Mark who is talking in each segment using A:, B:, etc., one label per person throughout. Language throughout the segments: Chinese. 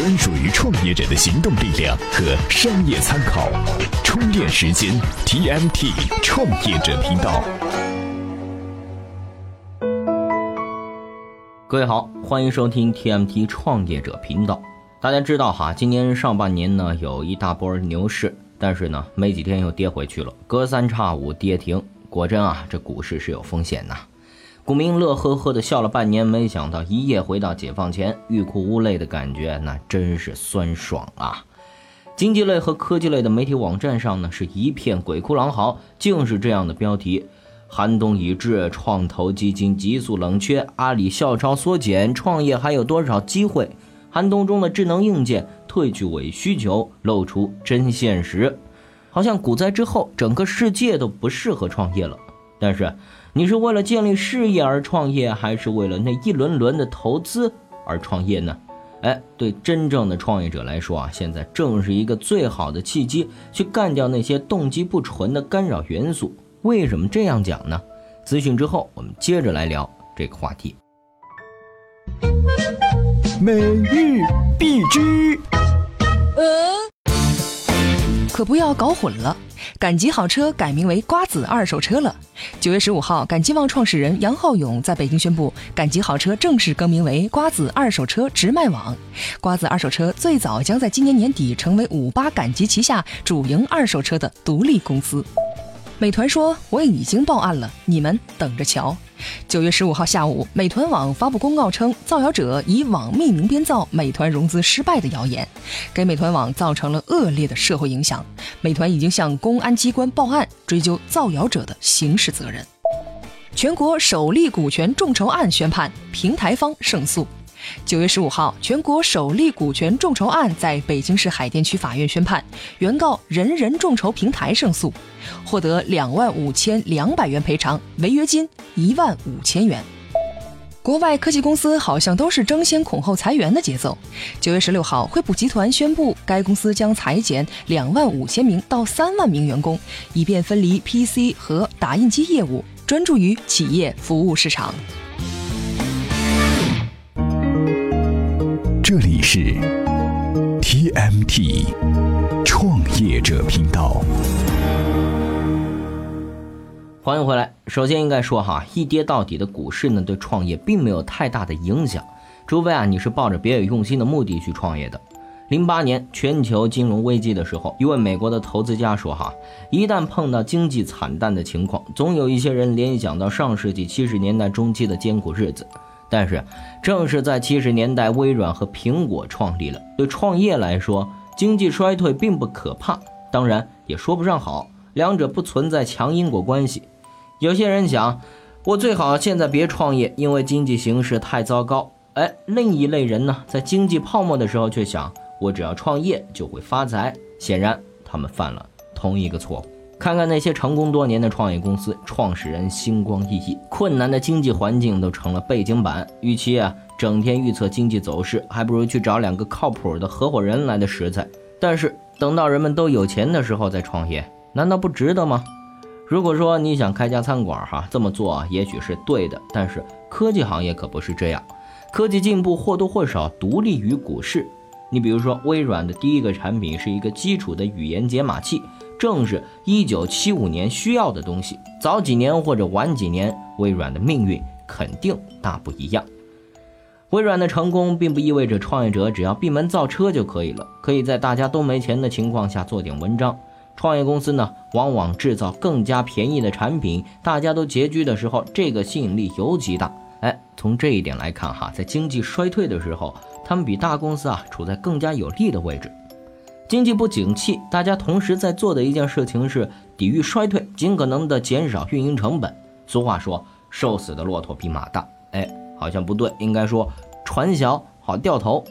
A: 专属于创业者的行动力量和商业参考。充电时间 TMT 创业者频道。
B: 各位好，欢迎收听 TMT 创业者频道。大家知道哈，今年上半年呢有一大波牛市，但是呢没几天又跌回去了，隔三差五跌停。果真啊，这股市是有风险呐。股民乐呵呵的笑了半年，没想到一夜回到解放前，欲哭无泪的感觉，那真是酸爽啊！经济类和科技类的媒体网站上呢，是一片鬼哭狼嚎，竟是这样的标题。寒冬已至，创投基金急速冷却，阿里校招缩减，创业还有多少机会？寒冬中的智能硬件褪去伪需求，露出真现实，好像股灾之后，整个世界都不适合创业了。但是，你是为了建立事业而创业，还是为了那一轮轮的投资而创业呢？哎，对真正的创业者来说啊，现在正是一个最好的契机，去干掉那些动机不纯的干扰元素。为什么这样讲呢？资讯之后，我们接着来聊这个话题。
A: 每日必知。
C: 可不要搞混了，赶集好车改名为瓜子二手车了。九月十五号，赶集网创始人杨浩勇在北京宣布，赶集好车正式更名为瓜子二手车直卖网。瓜子二手车最早将在今年年底成为五八赶集旗下主营二手车的独立公司。美团说：“我已经报案了，你们等着瞧。”九月十五号下午，美团网发布公告称，造谣者以网匿名编造美团融资失败的谣言，给美团网造成了恶劣的社会影响。美团已经向公安机关报案，追究造谣者的刑事责任。全国首例股权众筹案宣判，平台方胜诉。九月十五号，全国首例股权众筹案在北京市海淀区法院宣判，原告人人众筹平台胜诉，获得两万五千两百元赔偿，违约金一万五千元。国外科技公司好像都是争先恐后裁员的节奏。九月十六号，惠普集团宣布，该公司将裁减两万五千名到三万名员工，以便分离 PC 和打印机业务，专注于企业服务市场。
A: 是 TMT 创业者频道，
B: 欢迎回来。首先应该说哈，一跌到底的股市呢，对创业并没有太大的影响，除非啊你是抱着别有用心的目的去创业的。零八年全球金融危机的时候，一位美国的投资家说哈，一旦碰到经济惨淡的情况，总有一些人联想到上世纪七十年代中期的艰苦日子。但是，正是在七十年代，微软和苹果创立了。对创业来说，经济衰退并不可怕，当然也说不上好，两者不存在强因果关系。有些人想，我最好现在别创业，因为经济形势太糟糕。哎，另一类人呢，在经济泡沫的时候却想，我只要创业就会发财。显然，他们犯了同一个错误。看看那些成功多年的创业公司，创始人星光熠熠，困难的经济环境都成了背景板。与其啊整天预测经济走势，还不如去找两个靠谱的合伙人来的实在。但是等到人们都有钱的时候再创业，难道不值得吗？如果说你想开家餐馆，哈，这么做也许是对的。但是科技行业可不是这样，科技进步或多或少独立于股市。你比如说，微软的第一个产品是一个基础的语言解码器。正是一九七五年需要的东西，早几年或者晚几年，微软的命运肯定大不一样。微软的成功并不意味着创业者只要闭门造车就可以了，可以在大家都没钱的情况下做点文章。创业公司呢，往往制造更加便宜的产品，大家都拮据的时候，这个吸引力尤其大。哎，从这一点来看哈，在经济衰退的时候，他们比大公司啊处在更加有利的位置。经济不景气，大家同时在做的一件事情是抵御衰退，尽可能的减少运营成本。俗话说，瘦死的骆驼比马大。哎，好像不对，应该说船小好掉头。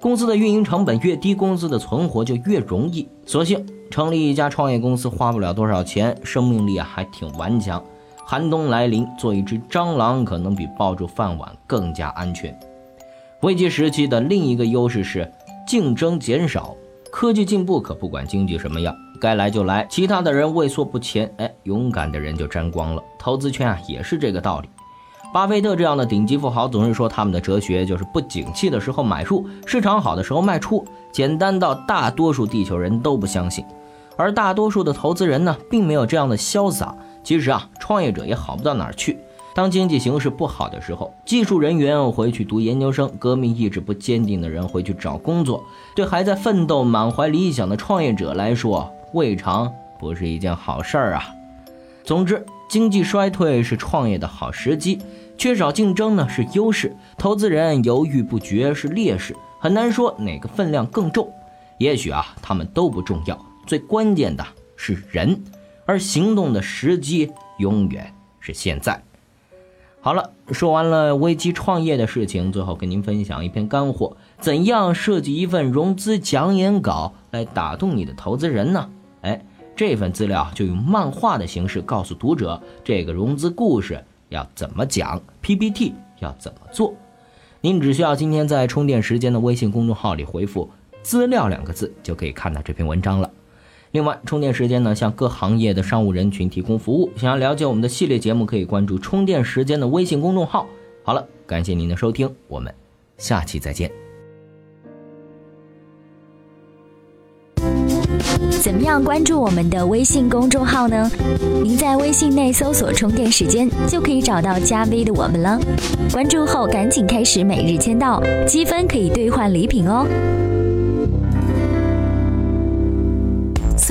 B: 公司的运营成本越低，公司的存活就越容易。所幸成立一家创业公司花不了多少钱，生命力还挺顽强。寒冬来临，做一只蟑螂可能比抱住饭碗更加安全。危机时期的另一个优势是竞争减少。科技进步可不管经济什么样，该来就来，其他的人畏缩不前，哎，勇敢的人就沾光了。投资圈啊也是这个道理。巴菲特这样的顶级富豪总是说，他们的哲学就是不景气的时候买入，市场好的时候卖出，简单到大多数地球人都不相信。而大多数的投资人呢，并没有这样的潇洒。其实啊，创业者也好不到哪儿去。当经济形势不好的时候，技术人员回去读研究生，革命意志不坚定的人回去找工作。对还在奋斗、满怀理想的创业者来说，未尝不是一件好事儿啊。总之，经济衰退是创业的好时机，缺少竞争呢是优势，投资人犹豫不决是劣势，很难说哪个分量更重。也许啊，他们都不重要。最关键的是人，而行动的时机永远是现在。好了，说完了危机创业的事情，最后跟您分享一篇干货：怎样设计一份融资讲演稿来打动你的投资人呢？哎，这份资料就用漫画的形式告诉读者这个融资故事要怎么讲，PPT 要怎么做。您只需要今天在充电时间的微信公众号里回复“资料”两个字，就可以看到这篇文章了。另外，充电时间呢向各行业的商务人群提供服务。想要了解我们的系列节目，可以关注充电时间的微信公众号。好了，感谢您的收听，我们下期再见。
D: 怎么样关注我们的微信公众号呢？您在微信内搜索“充电时间”，就可以找到加 V 的我们了。关注后赶紧开始每日签到，积分可以兑换礼品哦。